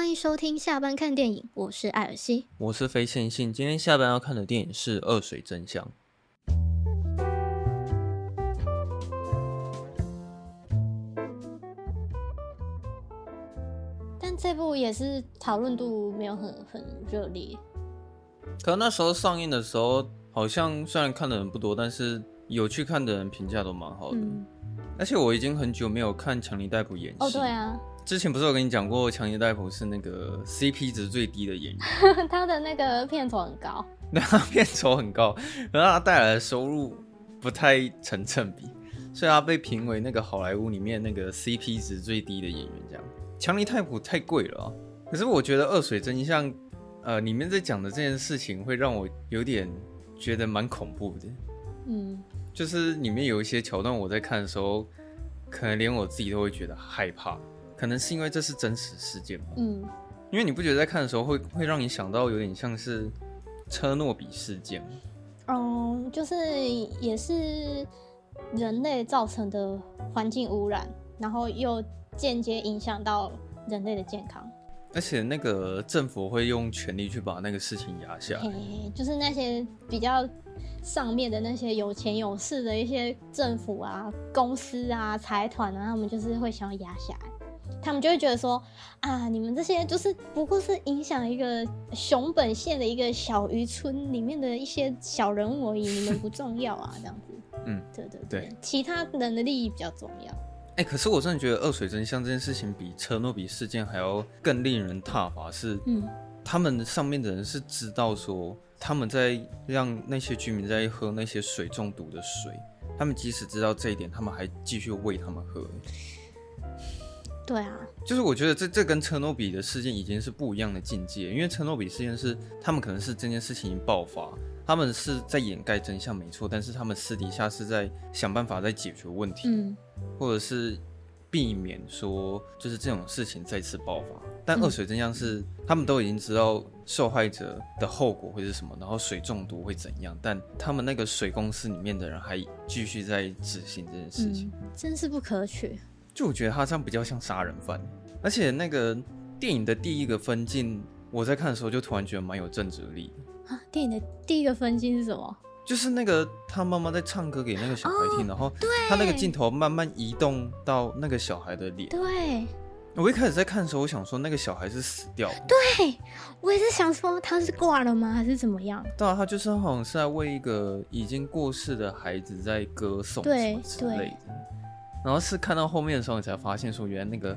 欢迎收听下班看电影，我是艾尔西，我是非线性。今天下班要看的电影是《恶水真相》，但这部也是讨论度没有很很热烈。可那时候上映的时候，好像虽然看的人不多，但是有去看的人评价都蛮好的。嗯、而且我已经很久没有看强尼戴普演戏。哦，对啊。之前不是有跟你讲过，强尼戴普是那个 CP 值最低的演员，他的那个片酬很高，对，他片酬很高，然后他带来的收入不太成正比，所以他被评为那个好莱坞里面那个 CP 值最低的演员。这样，强尼戴普太贵了啊！可是我觉得《恶水真相》呃里面在讲的这件事情，会让我有点觉得蛮恐怖的。嗯，就是里面有一些桥段，我在看的时候，可能连我自己都会觉得害怕。可能是因为这是真实事件吧。嗯，因为你不觉得在看的时候会会让你想到有点像是车诺比事件吗？嗯，就是也是人类造成的环境污染，然后又间接影响到人类的健康。而且那个政府会用权力去把那个事情压下来，就是那些比较上面的那些有钱有势的一些政府啊、公司啊、财团啊，他们就是会想要压下来。他们就会觉得说啊，你们这些就是不过是影响一个熊本县的一个小渔村里面的一些小人物而已，你们不 重要啊，这样子。嗯，对对对，对其他人的利益比较重要。哎、欸，可是我真的觉得二水真相这件事情比车诺比事件还要更令人挞伐，是，嗯，他们上面的人是知道说他们在让那些居民在喝那些水中毒的水，他们即使知道这一点，他们还继续喂他们喝。对啊，就是我觉得这这跟车诺比的事件已经是不一样的境界，因为车诺比事件是他们可能是这件事情爆发，他们是在掩盖真相没错，但是他们私底下是在想办法在解决问题，嗯，或者是避免说就是这种事情再次爆发。但恶水真相是他们都已经知道受害者的后果会是什么，然后水中毒会怎样，但他们那个水公司里面的人还继续在执行这件事情，嗯，真是不可取。就我觉得他这样比较像杀人犯，而且那个电影的第一个分镜，我在看的时候就突然觉得蛮有政治力的。啊，电影的第一个分镜是什么？就是那个他妈妈在唱歌给那个小孩听，哦、然后他那个镜头慢慢移动到那个小孩的脸。对，我一开始在看的时候，我想说那个小孩是死掉了。对，我也是想说他是挂了吗，还是怎么样？对啊，他就是好像是在为一个已经过世的孩子在歌颂什么之类的。然后是看到后面的时候，你才发现说，原来那个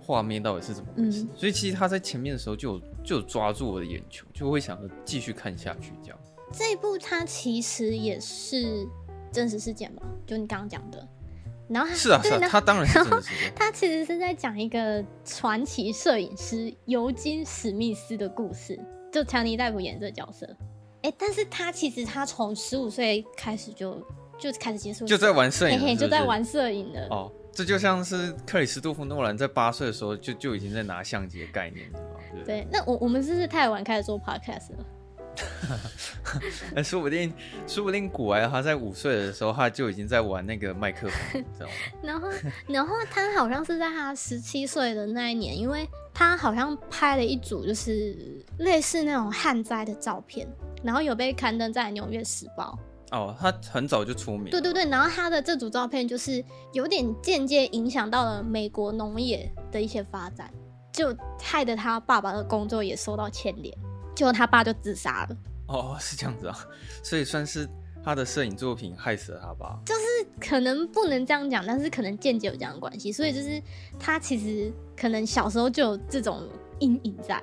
画面到底是怎么回事。嗯、所以其实他在前面的时候就有就有抓住我的眼球，就会想着继续看下去。这样，这一部它其实也是真实事件嘛，就你刚刚讲的。然后是啊，是啊，他当然是真实。他其实是在讲一个传奇摄影师尤金史密斯的故事，就强尼戴普演这个角色。哎，但是他其实他从十五岁开始就。就开始接触，就在玩摄影，嘿嘿，就在玩摄影的哦。这就像是克里斯多夫诺兰在八岁的时候就就已经在拿相机的概念了对，对，那我我们是不是太晚开始做 podcast 了？哎，说不定说不定古埃他在五岁的时候他就已经在玩那个麦克风，知道吗？然后然后他好像是在他十七岁的那一年，因为他好像拍了一组就是类似那种旱灾的照片，然后有被刊登在《纽约时报》。哦，他很早就出名。对对对，然后他的这组照片就是有点间接影响到了美国农业的一些发展，就害得他爸爸的工作也受到牵连，结果他爸就自杀了。哦，是这样子啊，所以算是他的摄影作品害死了他吧。就是可能不能这样讲，但是可能间接有这样的关系，所以就是他其实可能小时候就有这种阴影在。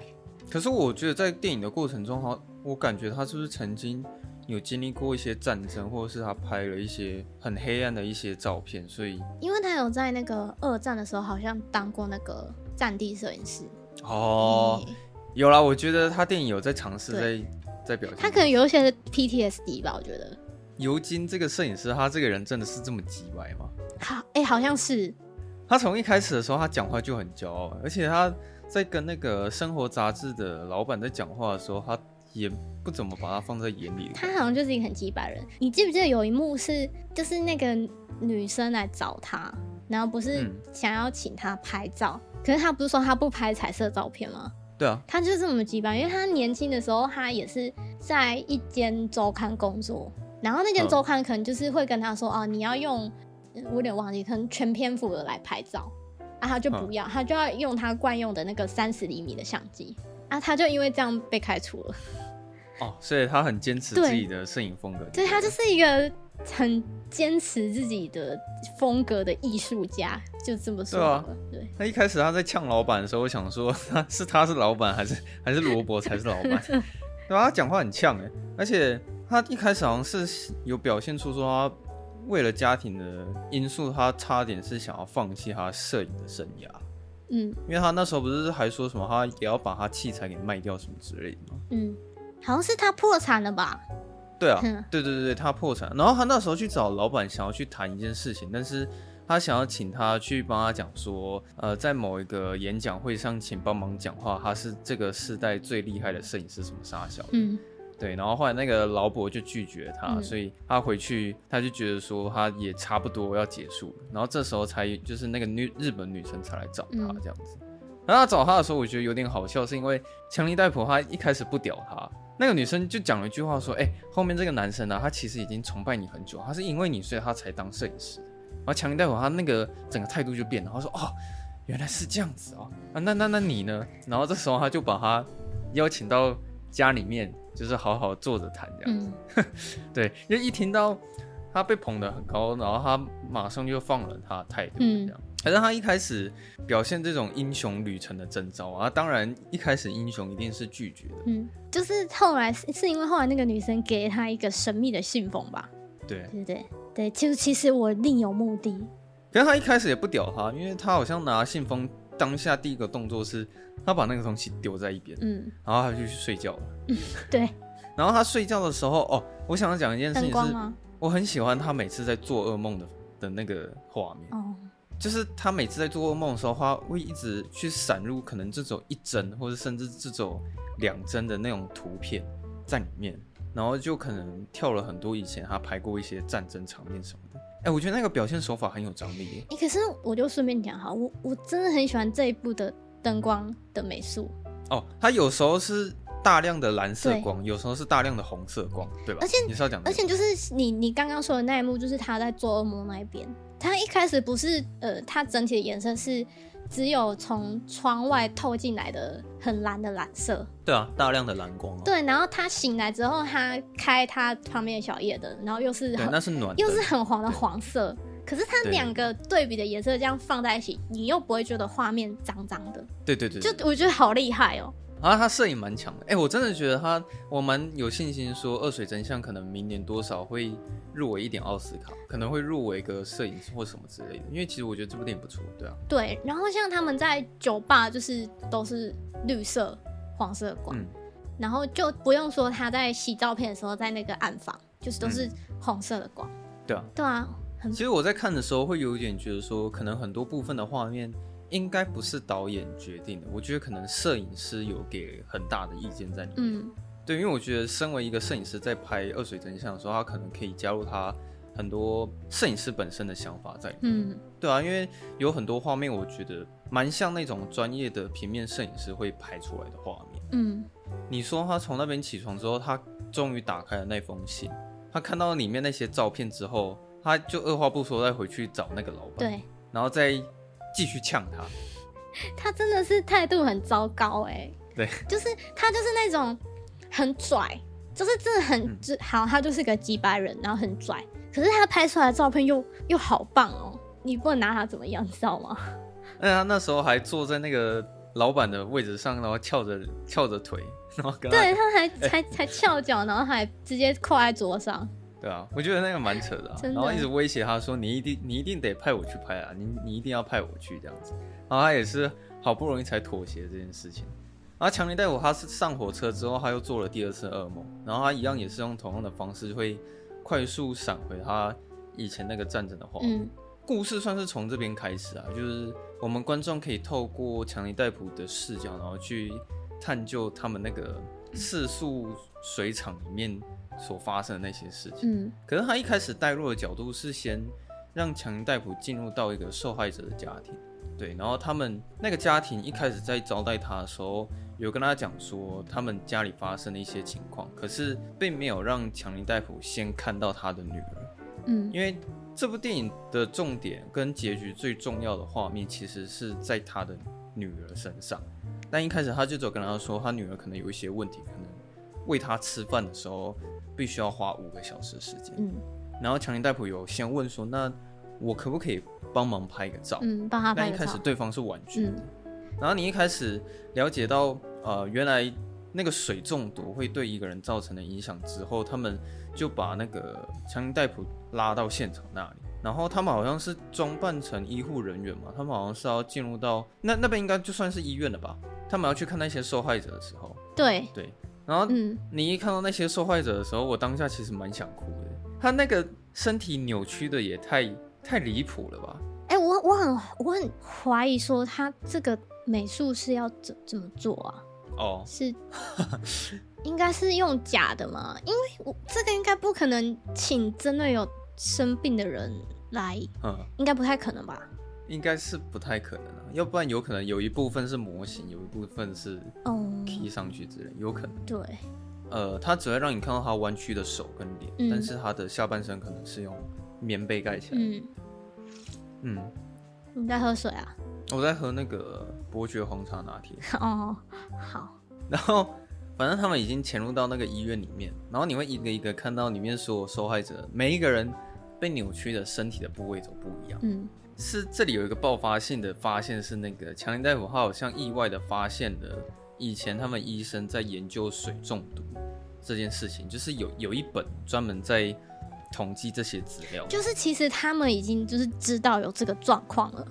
可是我觉得在电影的过程中，哈，我感觉他是不是曾经。有经历过一些战争，或者是他拍了一些很黑暗的一些照片，所以因为他有在那个二战的时候，好像当过那个战地摄影师。哦，嗯、有啦，我觉得他电影有在尝试在在表现。他可能有一些 PTSD 吧，我觉得。尤金这个摄影师，他这个人真的是这么急歪吗？好，哎、欸，好像是。他从一开始的时候，他讲话就很骄傲，而且他在跟那个生活杂志的老板在讲话的时候，他。也不怎么把他放在眼里。他好像就是一个很鸡巴人。你记不记得有一幕是，就是那个女生来找他，然后不是想要请他拍照，嗯、可是他不是说他不拍彩色照片吗？对啊，他就是这么鸡巴，因为他年轻的时候，他也是在一间周刊工作，然后那间周刊可能就是会跟他说，哦、啊，你要用，我有点忘记，可能全篇幅的来拍照，啊，他就不要，他就要用他惯用的那个三十厘米的相机，啊，他就因为这样被开除了。哦，所以他很坚持自己的摄影风格，对，他就是一个。很坚持自己的风格的艺术家，就这么说。对啊，对。那一开始他在呛老板的时候，我想说他是他是老板，还是还是罗伯才是老板？对吧？他讲话很呛哎，而且他一开始好像是有表现出说他为了家庭的因素，他差点是想要放弃他摄影的生涯。嗯，因为他那时候不是还说什么他也要把他器材给卖掉什么之类的吗？嗯，好像是他破产了吧。对啊，对对对对，他破产，然后他那时候去找老板，想要去谈一件事情，但是他想要请他去帮他讲说，呃，在某一个演讲会上，请帮忙讲话，他是这个世代最厉害的摄影师，什么啥小的，嗯，对，然后后来那个劳勃就拒绝他，嗯，所以他回去，他就觉得说他也差不多要结束了，然后这时候才就是那个女日本女生才来找他这样子，然后他找他的时候，我觉得有点好笑，是因为强尼戴普他一开始不屌他。那个女生就讲了一句话，说：“哎、欸，后面这个男生呢、啊，他其实已经崇拜你很久，他是因为你，所以他才当摄影师。”然后强尼戴普他那个整个态度就变了，他说：“哦，原来是这样子哦，啊，那那那你呢？”然后这时候他就把他邀请到家里面，就是好好坐着谈这样子。嗯、对，因为一听到他被捧得很高，然后他马上就放了他的态度这样。嗯反正他一开始表现这种英雄旅程的征兆啊，当然一开始英雄一定是拒绝的。嗯，就是后来是因为后来那个女生给他一个神秘的信封吧？对对对对，就其实我另有目的。可是他一开始也不屌他，因为他好像拿信封当下第一个动作是，他把那个东西丢在一边，嗯，然后他就去睡觉了。嗯，对。然后他睡觉的时候，哦，我想要讲一件事情是，我很喜欢他每次在做噩梦的的那个画面。哦。就是他每次在做噩梦的时候，他会一直去闪入可能这种一帧或者甚至这种两帧的那种图片在里面，然后就可能跳了很多以前他拍过一些战争场面什么的。哎、欸，我觉得那个表现手法很有张力。哎、欸，可是我就顺便讲哈，我我真的很喜欢这一部的灯光的美术。哦，它有时候是大量的蓝色光，有时候是大量的红色光，对吧？而且你是要讲，而且就是你你刚刚说的那一幕，就是他在做噩梦那一边。他一开始不是，呃，他整体的颜色是只有从窗外透进来的很蓝的蓝色。对啊，大量的蓝光啊。对，然后他醒来之后，他开他旁边的小夜灯，然后又是很，那是暖，又是很黄的黄色。可是它两个对比的颜色这样放在一起，你又不会觉得画面脏脏的。对对对，对，就我觉得好厉害哦。啊，他摄影蛮强的，哎、欸，我真的觉得他，我蛮有信心说《恶水真相》可能明年多少会入围一点奥斯卡，可能会入围一个摄影或什么之类的，因为其实我觉得这部电影不错，对啊。对，然后像他们在酒吧就是都是绿色、黄色的光，嗯、然后就不用说他在洗照片的时候在那个暗房，就是都是红色的光，嗯、对啊，对啊。其实我在看的时候会有一点觉得说，可能很多部分的画面。应该不是导演决定的，我觉得可能摄影师有给很大的意见在里面。嗯，对，因为我觉得身为一个摄影师，在拍《二水真相》的时候，他可能可以加入他很多摄影师本身的想法在里面。嗯，对啊，因为有很多画面，我觉得蛮像那种专业的平面摄影师会拍出来的画面。嗯，你说他从那边起床之后，他终于打开了那封信，他看到里面那些照片之后，他就二话不说再回去找那个老板，对，然后再。继续呛他，他真的是态度很糟糕哎、欸。对，就是他就是那种很拽，就是真的很、嗯、好，他就是个机掰人，然后很拽。可是他拍出来的照片又又好棒哦，你不能拿他怎么样，你知道吗？那他那时候还坐在那个老板的位置上，然后翘着翘着腿，然后跟他对他还、欸、才才翘脚，然后还直接扣在桌上。对啊，我觉得那个蛮扯的，啊，的然后一直威胁他说：“你一定你一定得派我去拍啊，你你一定要派我去这样子。”然后他也是好不容易才妥协这件事情。然后强尼戴普他是上火车之后，他又做了第二次噩梦，然后他一样也是用同样的方式会快速闪回他以前那个战争的画面。嗯、故事算是从这边开始啊，就是我们观众可以透过强尼戴普的视角，然后去探究他们那个四速水厂里面。所发生的那些事情，嗯，可是他一开始带入的角度是先让强尼戴普进入到一个受害者的家庭，对，然后他们那个家庭一开始在招待他的时候，有跟他讲说他们家里发生的一些情况，可是并没有让强尼戴普先看到他的女儿。嗯，因为这部电影的重点跟结局最重要的画面，其实是在他的女儿身上。但一开始他就只有跟他说，他女儿可能有一些问题，可能喂他吃饭的时候必须要花五个小时时间。嗯，然后强尼戴普有先问说，那我可不可以帮忙拍个照？嗯，帮他拍个照。但一开始对方是婉拒的。嗯，然后你一开始了解到，呃，原来那个水中毒会对一个人造成的影响之后，他们就把那个强尼戴普拉到现场那里，然后他们好像是装扮成医护人员嘛，他们好像是要进入到那那边应该就算是医院了吧？他们要去看那些受害者的时候，对对，然后嗯，你一看到那些受害者的时候，我当下其实蛮想哭的，他那个身体扭曲的也太太离谱了吧？哎、欸，我我很我很怀疑说他这个美术是要怎怎么做啊？哦，是应该是用假的吗？因为我这个应该不可能请真的有生病的人来，嗯，应该不太可能吧？应该是不太可能啊，要不然有可能有一部分是模型，有一部分是哦上去之类，有可能。对，呃，他只会让你看到他弯曲的手跟脸，嗯，但是他的下半身可能是用棉被盖起来。嗯嗯，你在喝水啊？我在喝那个伯爵红茶拿铁。哦，好。然后，反正他们已经潜入到那个医院里面，然后你会一个一个看到里面所有受害者，每一个人被扭曲的身体的部位都不一样。嗯，是这里有一个爆发性的发现，是那个强林大夫他好像意外的发现了以前他们医生在研究水中毒这件事情，就是有有一本专门在统计这些资料，就是其实他们已经就是知道有这个状况了。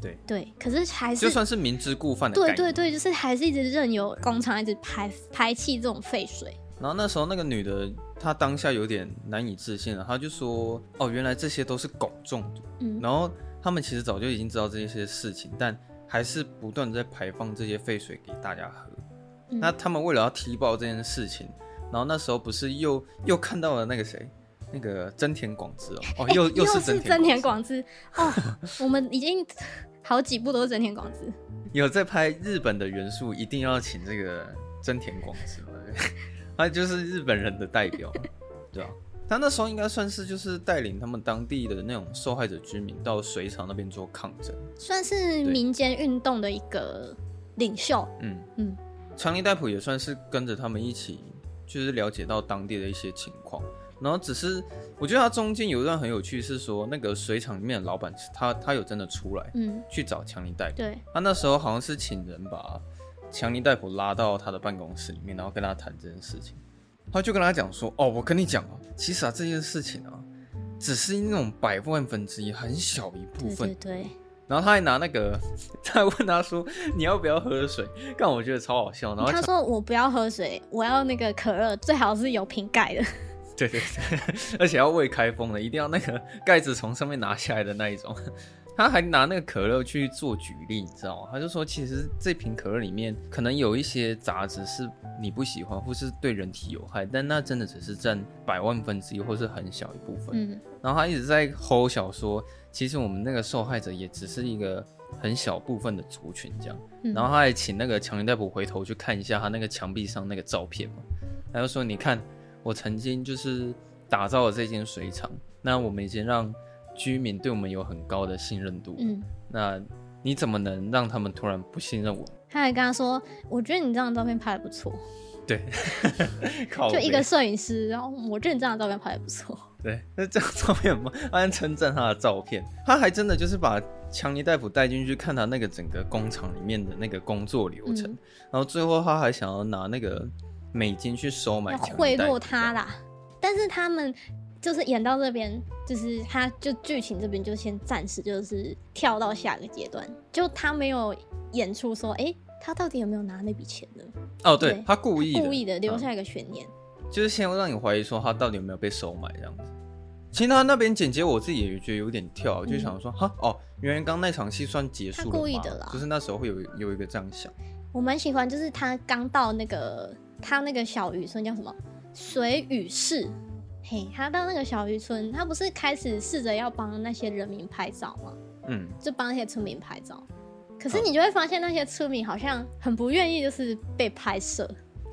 对对，可是还是就算是明知故犯的。对对对，就是还是一直任由工厂一直排排气这种废水。然后那时候那个女的，她当下有点难以置信了，她就说：“哦，原来这些都是汞中毒。”嗯，然后他们其实早就已经知道这些事情，但还是不断在排放这些废水给大家喝。嗯。那他们为了要踢爆这件事情，然后那时候不是又又看到了那个谁？那个真田广之哦，哦，又、欸、又是真田广之哦，我们已经好几部都是真田广之。有在拍日本的元素，一定要请这个真田广之，他就是日本人的代表，对吧？他那时候应该算是就是带领他们当地的那种受害者居民到水厂那边做抗争，算是民间运动的一个领袖。嗯嗯，强尼戴普也算是跟着他们一起，就是了解到当地的一些情况。然后只是，我觉得他中间有一段很有趣，是说那个水厂里面的老板，他他有真的出来，嗯，去找强尼戴普。对，他那时候好像是请人把强尼戴普拉到他的办公室里面，然后跟他谈这件事情。他就跟他讲说：“哦，我跟你讲啊，其实啊这件事情啊，只是那种百万分之一，很小一部分。”对对对。然后他还拿那个，他还问他说：“你要不要喝水？”但我觉得超好笑。然后他说：“我不要喝水，我要那个可乐，最好是有瓶盖的。”对对对，而且要未开封的，一定要那个盖子从上面拿下来的那一种。他还拿那个可乐去做举例，你知道吗？他就说，其实这瓶可乐里面可能有一些杂质是你不喜欢，或是对人体有害，但那真的只是占百万分之一，或是很小一部分。嗯。然后他一直在吼小说，其实我们那个受害者也只是一个很小部分的族群这样。然后他还请那个强尼戴普回头去看一下他那个墙壁上那个照片嘛，他就说，你看。我曾经就是打造了这间水厂，那我们已经让居民对我们有很高的信任度。嗯，那你怎么能让他们突然不信任我？他还跟他说：“我觉得你这张照片拍的不错。”对，就一个摄影师，然后我觉得你这张照片拍得不错。对，那这张照片嘛，他还称赞他的照片，他还真的就是把强尼大夫带进去看他那个整个工厂里面的那个工作流程，嗯，然后最后他还想要拿那个。美金去收买，贿赂他啦。但是他们就是演到这边，就是他就剧情这边就先暂时就是跳到下个阶段，就他没有演出说，哎、欸，他到底有没有拿那笔钱呢？哦，对，对他故意故意的留下一个悬念，嗯，就是先让你怀疑说他到底有没有被收买这样子。其实他那边剪接我自己也觉得有点跳，嗯、就想说，哈，哦，原来刚那场戏算结束了，故意的啦，就是那时候会有有一个这样想。我蛮喜欢，就是他刚到那个。他那个小渔村叫什么？水俣市。嘿，他到那个小渔村，他不是开始试着要帮那些人民拍照吗？嗯，就帮那些村民拍照。可是你就会发现那些村民好像很不愿意，就是被拍摄。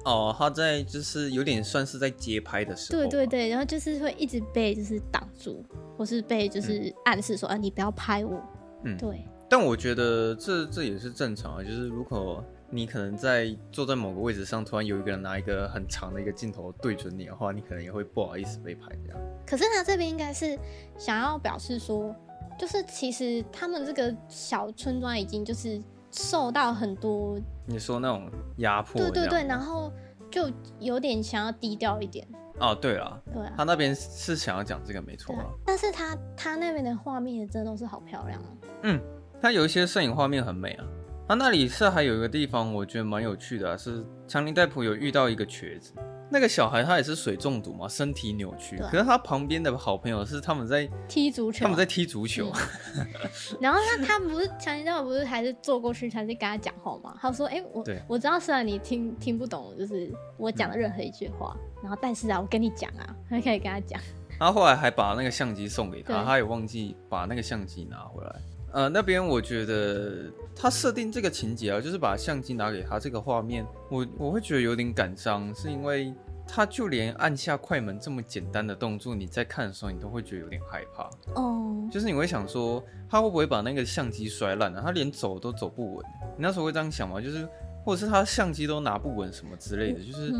哦，他在就是有点算是在街拍的时候。对对对，然后就是会一直被就是挡住，或是被就是暗示说、嗯、啊，你不要拍我。嗯，对。但我觉得这这也是正常啊，就是如果你可能在坐在某个位置上，突然有一个人拿一个很长的一个镜头对准你的话，你可能也会不好意思被拍这样。可是他这边应该是想要表示说，就是其实他们这个小村庄已经就是受到很多你说那种压迫，对对对，然后就有点想要低调一点。哦，对了，对啊，他那边是想要讲这个没错啊，但是他他那边的画面也真的都是好漂亮啊。嗯。他有一些摄影画面很美啊，它那里是还有一个地方，我觉得蛮有趣的啊，是强尼戴普有遇到一个瘸子，那个小孩他也是水中毒嘛，身体扭曲，可是他旁边的好朋友是他们在踢足球，他们在踢足球，嗯、然后他他不是强尼戴普不是还是坐过去，还是跟他讲话嘛？他说：“哎、欸，我我知道虽然你听听不懂，就是我讲的任何一句话，嗯、然后但是啊，我跟你讲啊，他可以跟他讲。”他后来还把那个相机送给他，他也忘记把那个相机拿回来。呃，那边我觉得他设定这个情节啊，就是把相机拿给他这个画面，我我会觉得有点感伤，是因为他就连按下快门这么简单的动作，你在看的时候你都会觉得有点害怕哦。就是你会想说，他会不会把那个相机摔烂了？他连走都走不稳，你那时候会这样想吗？就是或者是他相机都拿不稳什么之类的，就是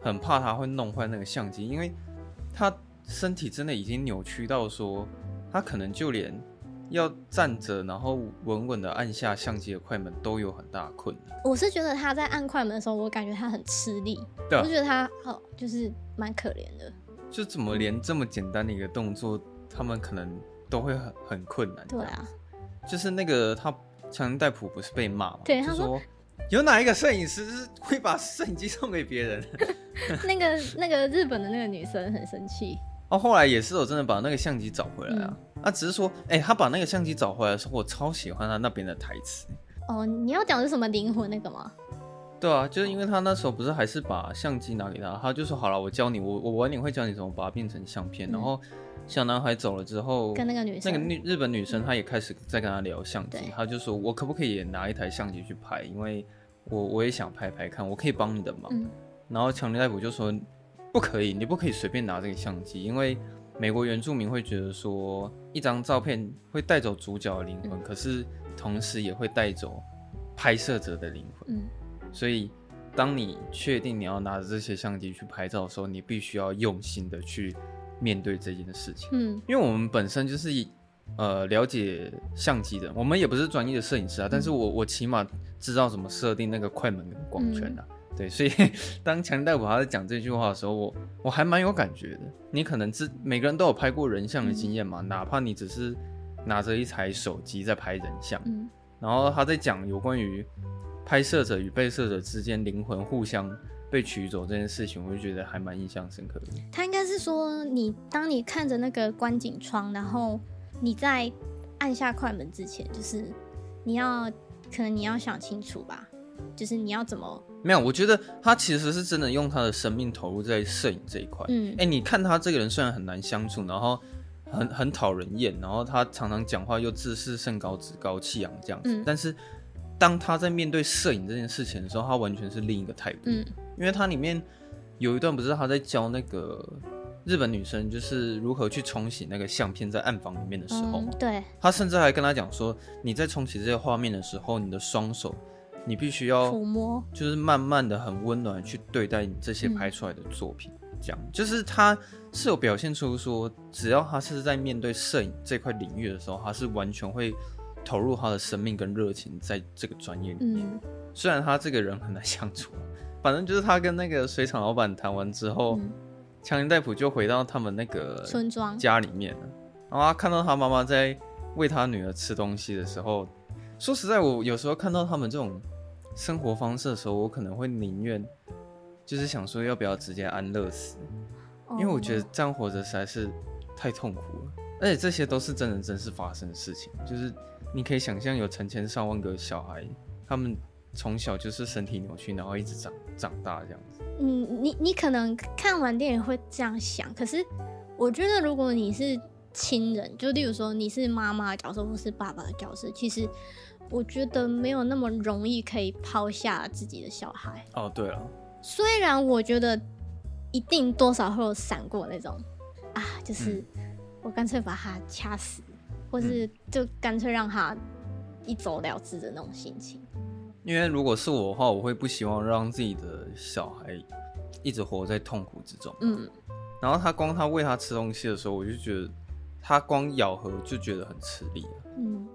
很怕他会弄坏那个相机，因为他身体真的已经扭曲到说，他可能就连。要站着，然后稳稳的按下相机的快门，都有很大的困难。我是觉得他在按快门的时候，我感觉他很吃力。对啊，我觉得他哦，就是蛮可怜的。就怎么连这么简单的一个动作，他们可能都会很很困难。对啊，就是那个他强尼戴普不是被骂吗？对，他说，有哪一个摄影师是会把摄影机送给别人？那个那个日本的那个女生很生气。哦，后来也是我真的把那个相机找回来啊。嗯啊，只是说，哎、欸，他把那个相机找回来的时候，我超喜欢他那边的台词。哦，你要讲的是什么灵魂那个吗？对啊，就是因为他那时候不是还是把相机拿给他，他就说好了，我教你，我我晚点会教你怎么把它变成相片。嗯、然后小男孩走了之后，跟那个女生，那个女日本女生，她也开始在跟他聊相机，她、嗯、就说，我可不可以也拿一台相机去拍？因为我我也想拍拍看，我可以帮你的忙。嗯、然后强尼戴普就说，不可以，你不可以随便拿这个相机，因为。美国原住民会觉得说，一张照片会带走主角的灵魂，嗯、可是同时也会带走拍摄者的灵魂。嗯，所以当你确定你要拿着这些相机去拍照的时候，你必须要用心的去面对这件事情。嗯，因为我们本身就是呃了解相机的，我们也不是专业的摄影师啊，嗯、但是我我起码知道怎么设定那个快门跟光圈啊。嗯对，所以 当强尼戴普他在讲这句话的时候，我我还蛮有感觉的。你可能是每个人都有拍过人像的经验嘛，嗯、哪怕你只是拿着一台手机在拍人像，嗯、然后他在讲有关于拍摄者与被摄者之间灵魂互相被取走这件事情，我就觉得还蛮印象深刻的。他应该是说，你当你看着那个观景窗，然后你在按下快门之前，就是你要可能你要想清楚吧。就是你要怎么？没有，我觉得他其实是真的用他的生命投入在摄影这一块。嗯，哎、欸，你看他这个人虽然很难相处，然后很很讨人厌，然后他常常讲话又自视甚高、趾高气扬这样子。嗯、但是当他在面对摄影这件事情的时候，他完全是另一个态度。嗯，因为他里面有一段不是他在教那个日本女生，就是如何去冲洗那个相片在暗房里面的时候。嗯、对。他甚至还跟他讲说，你在冲洗这些画面的时候，你的双手。你必须要抚摸，就是慢慢的、很温暖去对待你这些拍出来的作品，这样就是他是有表现出说，只要他是在面对摄影这块领域的时候，他是完全会投入他的生命跟热情在这个专业里面。虽然他这个人很难相处，反正就是他跟那个水厂老板谈完之后，强尼戴普就回到他们那个村庄家里面了，然后他看到他妈妈在喂他女儿吃东西的时候。说实在，我有时候看到他们这种生活方式的时候，我可能会宁愿就是想说，要不要直接安乐死？因为我觉得这样活着实在是太痛苦了。而且这些都是真人真事发生的事情，就是你可以想象有成千上万个小孩，他们从小就是身体扭曲，然后一直长长大这样子。嗯，你你可能看完电影会这样想，可是我觉得如果你是亲人，就例如说你是妈妈的角色或是爸爸的角色，其实。我觉得没有那么容易可以抛下自己的小孩。哦，对了，虽然我觉得一定多少会有闪过那种啊，就是我干脆把他掐死，嗯、或是就干脆让他一走了之的那种心情。因为如果是我的话，我会不希望让自己的小孩一直活在痛苦之中。嗯，然后他光他喂他吃东西的时候，我就觉得他光咬合就觉得很吃力。嗯，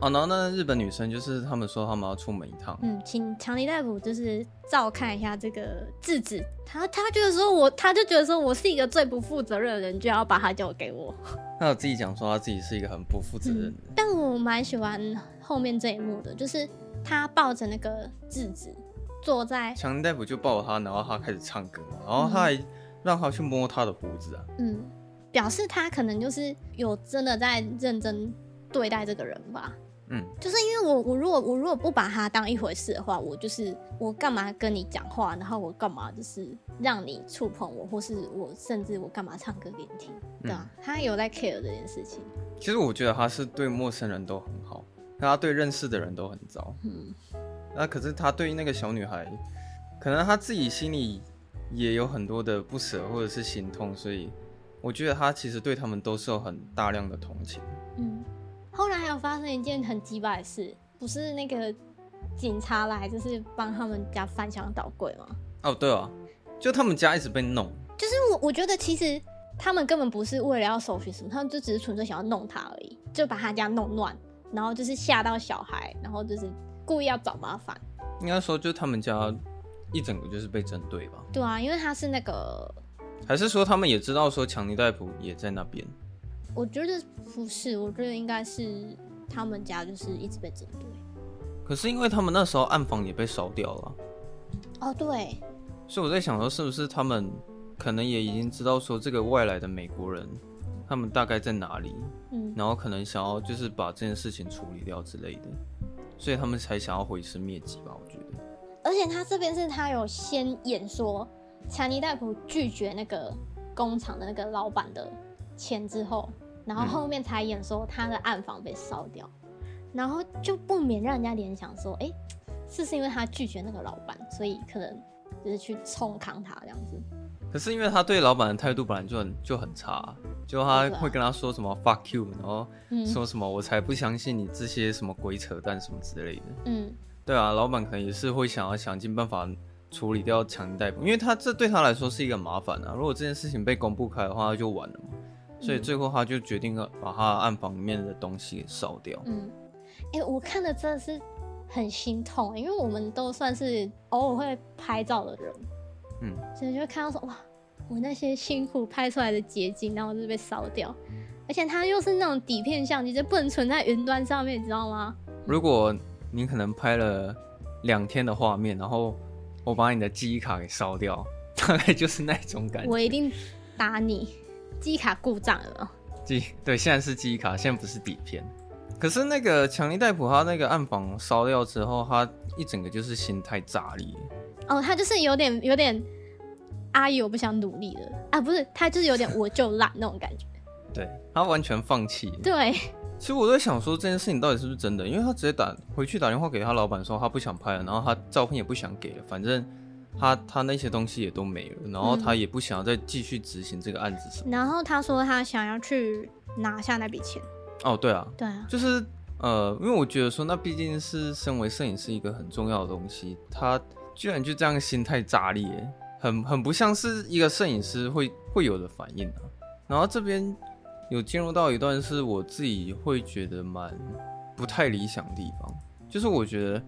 哦，然后那日本女生就是他们说他们要出门一趟，嗯，请强尼大夫就是照看一下这个智子，他他就是说我他就觉得说我是一个最不负责任的人，就要把他交给我。他有自己讲说他自己是一个很不负责任的人，嗯，但我蛮喜欢后面这一幕的，就是。他抱着那个智子坐在强尼大夫就抱着他，然后他开始唱歌，然后他还让他去摸他的胡子啊，嗯，表示他可能就是有真的在认真对待这个人吧，嗯，就是因为我我如果我如果不把他当一回事的话，我就是我干嘛跟你讲话，然后我干嘛就是让你触碰我，或是我甚至我干嘛唱歌给你听，对啊，嗯，他有在 care 这件事情。其实我觉得他是对陌生人都很好。他对认识的人都很糟，嗯，那可是他对那个小女孩，可能他自己心里也有很多的不舍或者是心痛，所以我觉得他其实对他们都是有很大量的同情。嗯，后来还有发生一件很鸡巴的事，不是那个警察来就是帮他们家翻箱倒柜吗？哦，对啊，就他们家一直被弄，就是我我觉得其实他们根本不是为了要搜寻什么，他们就只是纯粹想要弄他而已，就把他家弄乱。然后就是吓到小孩，然后就是故意要找麻烦。应该说，就他们家一整个就是被针对吧？对啊，因为他是那个，还是说他们也知道说强尼戴普也在那边？我觉得不是，我觉得应该是他们家就是一直被针对。可是因为他们那时候暗房也被烧掉了。哦，对。所以我在想说，是不是他们可能也已经知道说这个外来的美国人？他们大概在哪里？嗯，然后可能想要就是把这件事情处理掉之类的，所以他们才想要毁尸灭迹吧？我觉得。而且他这边是他有先演说，强尼戴普拒绝那个工厂的那个老板的钱之后，然后后面才演说他的暗房被烧掉，嗯、然后就不免让人家联想说，哎、欸，是不是因为他拒绝那个老板，所以可能就是去冲康他这样子？可是因为他对老板的态度本来就很就很差，啊，就他会跟他说什么 fuck you，然后说什么我才不相信你这些什么鬼扯淡什么之类的。嗯，对啊，老板可能也是会想要想尽办法处理掉强尼戴普，因为他这对他来说是一个麻烦啊。如果这件事情被公布开的话，他就完了嘛。所以最后他就决定了把他暗房里面的东西给烧掉。嗯，哎、欸，我看的真的是很心痛，因为我们都算是偶尔会拍照的人。嗯，所以就会看到说哇，我那些辛苦拍出来的结晶，然后就被烧掉，而且它又是那种底片相机，就不能存在云端上面，你知道吗？如果你可能拍了两天的画面，然后我把你的记忆卡给烧掉，大概就是那种感觉。我一定打你，记忆卡故障了。记对，现在是记忆卡，现在不是底片。可是那个强尼戴普他那个暗房烧掉之后，他一整个就是心态炸裂。哦，他就是有点有点阿姨，我不想努力了啊！不是，他就是有点我就烂那种感觉。对，他完全放弃。对，其实我在想说这件事情到底是不是真的，因为他直接打回去打电话给他老板说他不想拍了，然后他照片也不想给了，反正他他那些东西也都没了，然后他也不想要再继续执行这个案子什么。然后他说他想要去拿下那笔钱。哦，对啊，对啊，就是呃，因为我觉得说那毕竟是身为摄影师一个很重要的东西，他。居然就这样心态炸裂，很很不像是一个摄影师会会有的反应啊。然后这边有进入到一段是我自己会觉得蛮不太理想的地方，就是我觉得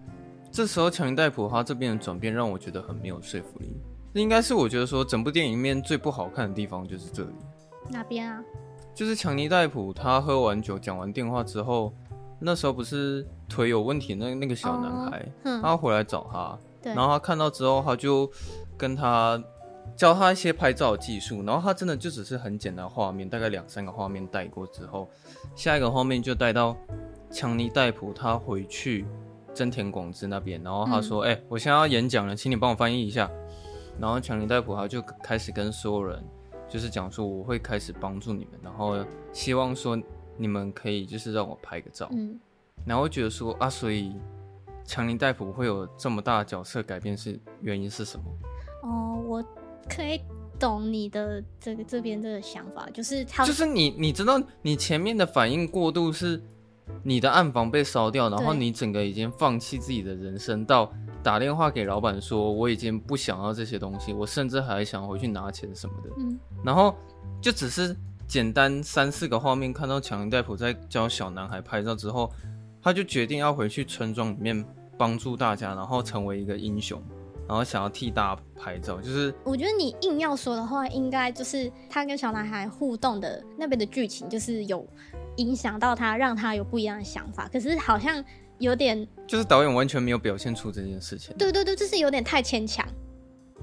这时候强尼戴普他这边的转变让我觉得很没有说服力。这应该是我觉得说整部电影里面最不好看的地方就是这里。哪边啊？就是强尼戴普他喝完酒讲完电话之后，那时候不是腿有问题那那个小男孩，哦、他回来找他。然后他看到之后，他就跟他教他一些拍照技术。然后他真的就只是很简单画面，大概两三个画面带过之后，下一个画面就带到强尼戴普他回去真田广之那边。然后他说：“哎、嗯欸，我现在要演讲了，请你帮我翻译一下。”然后强尼戴普他就开始跟所有人就是讲说：“我会开始帮助你们，然后希望说你们可以就是让我拍个照。”嗯，然后觉得说啊，所以强尼戴普会有这么大的角色改变是原因是什么？哦，我可以懂你的这个这边这个想法，就是他就是你你知道你前面的反应过度是你的暗房被烧掉，然后你整个已经放弃自己的人生，到打电话给老板说我已经不想要这些东西，我甚至还想回去拿钱什么的，嗯，然后就只是简单三四个画面看到强尼戴普在教小男孩拍照之后。他就决定要回去村庄里面帮助大家，然后成为一个英雄，然后想要替大家拍照。就是我觉得你硬要说的话，应该就是他跟小男孩互动的那边的剧情，就是有影响到他，让他有不一样的想法。可是好像有点，就是导演完全没有表现出这件事情。对对对，就是有点太牵强。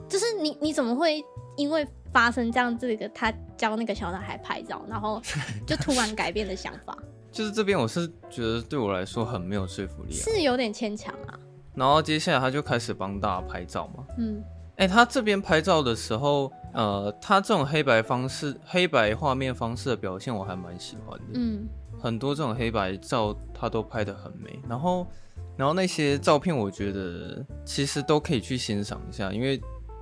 就是你你怎么会因为发生这样这个他教那个小男孩拍照，然后 就突然改变的想法？就是这边，我是觉得对我来说很没有说服力，是有点牵强啊。然后接下来他就开始帮大家拍照嘛。嗯，哎、欸，他这边拍照的时候，呃，他这种黑白方式、黑白画面方式的表现，我还蛮喜欢的。嗯，很多这种黑白照他都拍的很美。然后，然后那些照片，我觉得其实都可以去欣赏一下，因为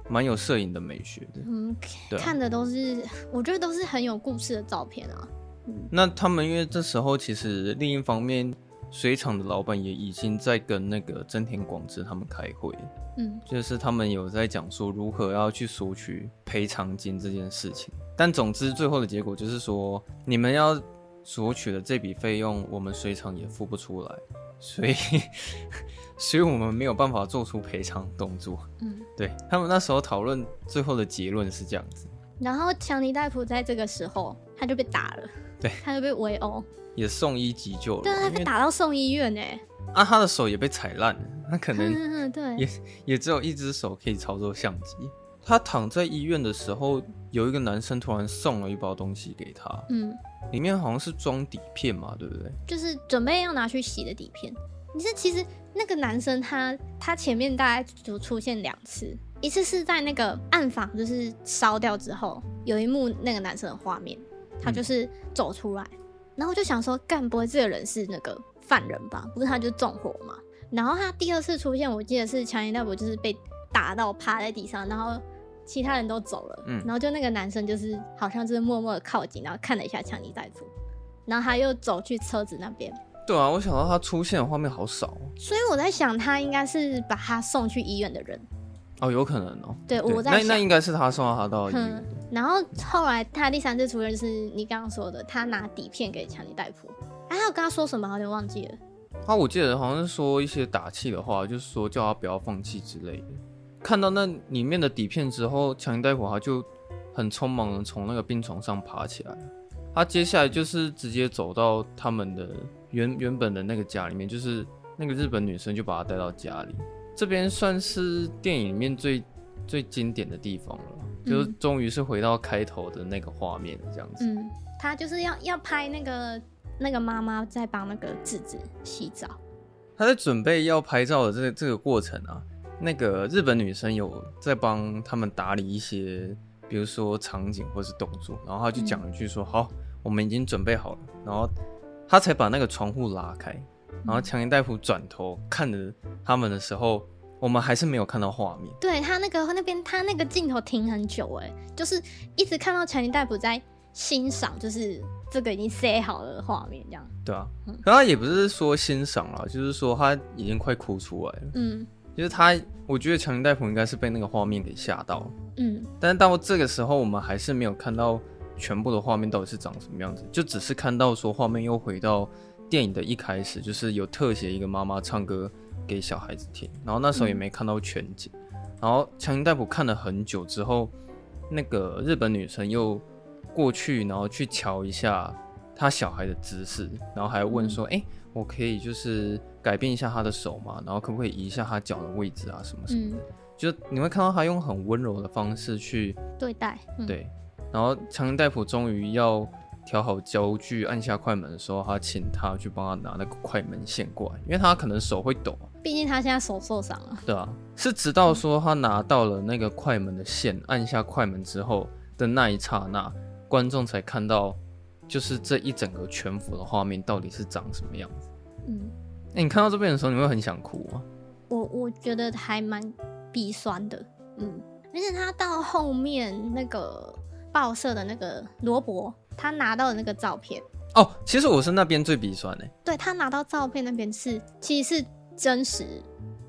蛮有摄影的美学的。嗯，对啊，看的都是，我觉得都是很有故事的照片啊。那他们因为这时候其实另一方面，水厂的老板也已经在跟那个真田广之他们开会，嗯，就是他们有在讲说如何要去索取赔偿金这件事情。但总之最后的结果就是说，你们要索取的这笔费用，我们水厂也付不出来，所以，所以我们没有办法做出赔偿动作。嗯，对，他们那时候讨论最后的结论是这样子。然后强尼戴普在这个时候他就被打了。对，他就被围殴，也送医急救了。对，他被打到送医院呢。啊，他的手也被踩烂了，他可能也对，也只有一只手可以操作相机。他躺在医院的时候，有一个男生突然送了一包东西给他，嗯，里面好像是装底片嘛，对不对？就是准备要拿去洗的底片。你是其实那个男生他他前面大概就出现两次，一次是在那个暗房就是烧掉之后，有一幕那个男生的画面。他就是走出来，嗯、然后就想说，干不会这个人是那个犯人吧？不是他就纵火嘛。然后他第二次出现，我记得是强尼戴普就是被打到趴在地上，然后其他人都走了，嗯，然后就那个男生就是好像就是默默的靠近，然后看了一下强尼戴普，然后他又走去车子那边。对啊，我想到他出现的画面好少，所以我在想他应该是把他送去医院的人。哦，有可能哦。对，对我在那那应该是他送到他到医院。然后后来他第三次出现就是你刚刚说的，他拿底片给强尼戴普。哎，他有跟他说什么？有点忘记了。啊我记得好像是说一些打气的话，就是说叫他不要放弃之类的。看到那里面的底片之后，强尼戴普他就很匆忙的从那个病床上爬起来。他接下来就是直接走到他们的原原本的那个家里面，就是那个日本女生就把他带到家里。这边算是电影里面最最经典的地方了。就是终于是回到开头的那个画面这样子。嗯，他就是要要拍那个那个妈妈在帮那个智子洗澡。他在准备要拍照的这个这个过程啊，那个日本女生有在帮他们打理一些，比如说场景或是动作，然后他就讲一句说：“嗯、好，我们已经准备好了。”然后他才把那个窗户拉开，然后强尼戴普转头看着他们的时候。我们还是没有看到画面。对，他那个那边，他那个镜头停很久，哎，就是一直看到强尼戴普在欣赏，就是这个已经塞好了的画面，这样。对啊，然后也不是说欣赏了，就是说他已经快哭出来了。嗯，就是他，我觉得强尼戴普应该是被那个画面给吓到了。嗯，但是到这个时候，我们还是没有看到全部的画面到底是长什么样子，就只是看到说画面又回到电影的一开始，就是有特写一个妈妈唱歌。给小孩子听，然后那时候也没看到全景，嗯、然后强尼戴普看了很久之后，那个日本女生又过去，然后去瞧一下她小孩的姿势，然后还问说：“哎、嗯，我可以就是改变一下他的手吗？然后可不可以移一下他脚的位置啊？什么什么的？”嗯、就你会看到他用很温柔的方式去对待，嗯、对，然后强尼戴普终于要。调好焦距，按下快门的时候，他请他去帮他拿那个快门线过来，因为他可能手会抖。毕竟他现在手受伤了。对啊，是直到说他拿到了那个快门的线，按下快门之后的那一刹那，观众才看到，就是这一整个全幅的画面到底是长什么样子。嗯，欸，你看到这边的时候，你会很想哭吗？我我觉得还蛮鼻酸的，嗯，而且他到后面那个报社的那个罗伯，他拿到的那个照片，哦，其实我是那边最鼻酸的。对，他拿到照片那边是，其实是真实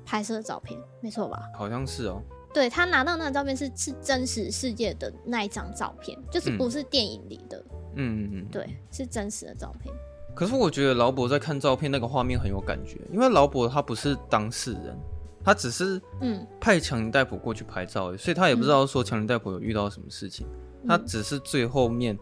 拍摄的照片，没错吧？好像是哦。对，他拿到那个照片是是真实世界的那一张照片，就是不是电影里的。嗯嗯嗯，对，是真实的照片。可是我觉得劳勃在看照片那个画面很有感觉，因为劳勃他不是当事人，他只是嗯派强尼戴普过去拍照，所以他也不知道说强尼戴普有遇到什么事情，他只是最后面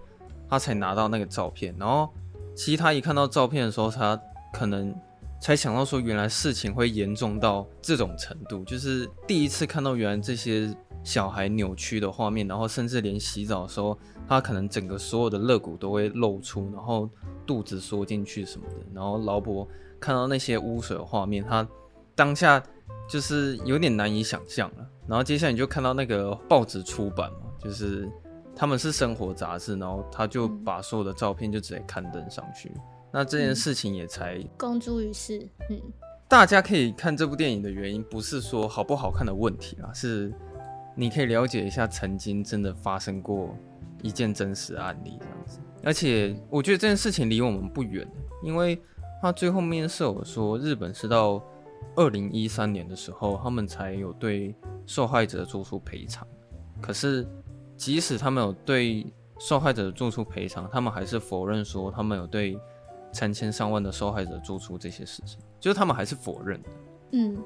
他才拿到那个照片，然后其实他一看到照片的时候，他可能才想到说原来事情会严重到这种程度，就是第一次看到原来这些小孩扭曲的画面，然后甚至连洗澡的时候，他可能整个所有的肋骨都会露出，然后。肚子缩进去什么的，然后劳勃看到那些污水的画面，他当下就是有点难以想象了。然后接下来你就看到那个报纸出版嘛，就是他们是生活杂志，然后他就把所有的照片就直接刊登上去。嗯、那这件事情也才公诸于世。嗯，大家可以看这部电影的原因，不是说好不好看的问题啊，是你可以了解一下曾经真的发生过一件真实案例这样子。而且我觉得这件事情离我们不远，因为他最后面是有说，日本是到二零一三年的时候，他们才有对受害者做出赔偿。可是即使他们有对受害者做出赔偿，他们还是否认说他们有对成千上万的受害者做出这些事情，就是他们还是否认的。嗯，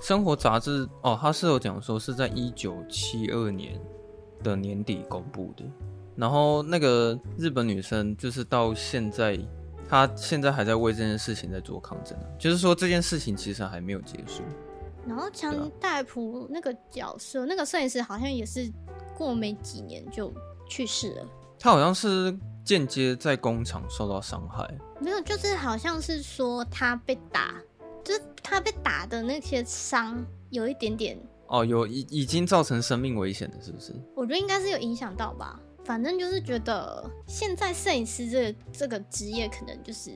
生活杂志哦，他是有讲说是在一九七二年的年底公布的。然后那个日本女生就是到现在，她现在还在为这件事情在做抗争，就是说这件事情其实还没有结束。然后强尼戴普那个角色，啊、那个摄影师好像也是过没几年就去世了。他好像是间接在工厂受到伤害。没有，就是好像是说他被打，就是他被打的那些伤有一点点。哦，有已已经造成生命危险的，是不是？我觉得应该是有影响到吧。反正就是觉得现在摄影师这个这个职业可能就是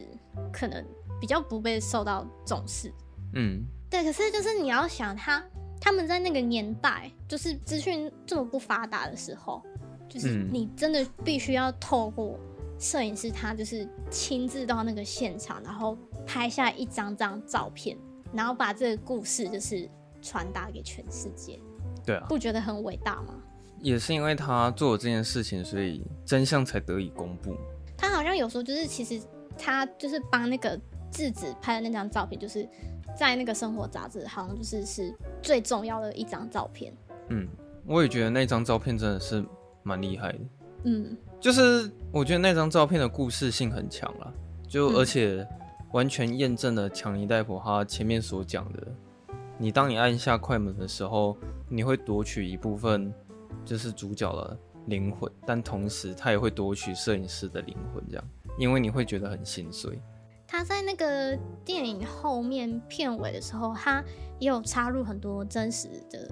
可能比较不被受到重视，嗯，对。可是就是你要想他他们在那个年代，就是资讯这么不发达的时候，就是你真的必须要透过摄影师，他就是亲自到那个现场，然后拍下一张张照片，然后把这个故事就是传达给全世界。对啊，不觉得很伟大吗？也是因为他做了这件事情，所以真相才得以公布。他好像有说，就是其实他就是帮那个质子拍的那张照片，就是在那个生活杂志，好像就是是最重要的一张照片。嗯，我也觉得那张照片真的是蛮厉害的。嗯，就是我觉得那张照片的故事性很强了，就而且完全验证了强尼戴普他前面所讲的：你当你按下快门的时候，你会夺取一部分。就是主角的灵魂，但同时他也会夺取摄影师的灵魂，这样，因为你会觉得很心碎。他在那个电影后面片尾的时候，他也有插入很多真实的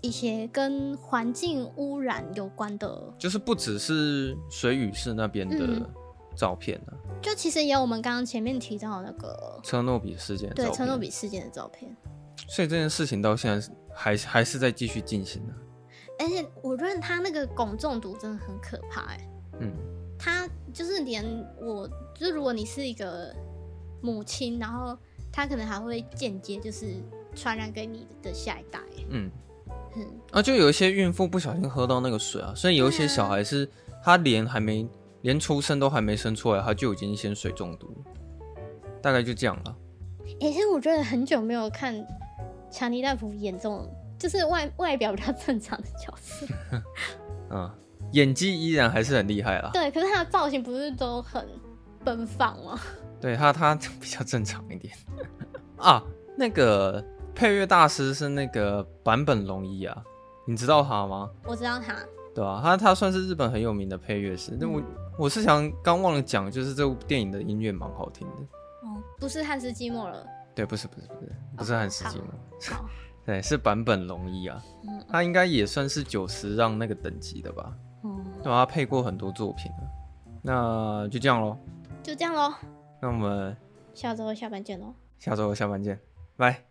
一些跟环境污染有关的，就是不只是水俣市那边的照片呢、啊嗯，就其实也有我们刚刚前面提到的那个车诺比事件的照片，对，车诺比事件的照片。所以这件事情到现在还还是在继续进行的。而且我觉得他那个汞中毒真的很可怕哎，嗯，他就是连我，就是如果你是一个母亲，然后他可能还会间接就是传染给你的下一代，嗯嗯，啊，就有一些孕妇不小心喝到那个水啊，所以有一些小孩是他连还没连出生都还没生出来，他就已经先水中毒，大概就这样了。哎，其实我觉得很久没有看强尼戴普演这种。就是外外表比较正常的角色，嗯，演技依然还是很厉害啦。对，可是他的造型不是都很奔放吗？对他，他比较正常一点啊。那个配乐大师是那个坂本龙一啊，你知道他吗？我知道他。对啊，他他算是日本很有名的配乐师。那、嗯、我我是想刚忘了讲，就是这部电影的音乐蛮好听的。哦，不是汉斯季默了。对，不是不是不是不是汉斯季默。好。对，是坂本龙一啊，嗯、他应该也算是九十让那个等级的吧？哦、嗯，对，他配过很多作品了。那就这样喽，就这样喽。那我们下周下班见喽。下周下班见，拜。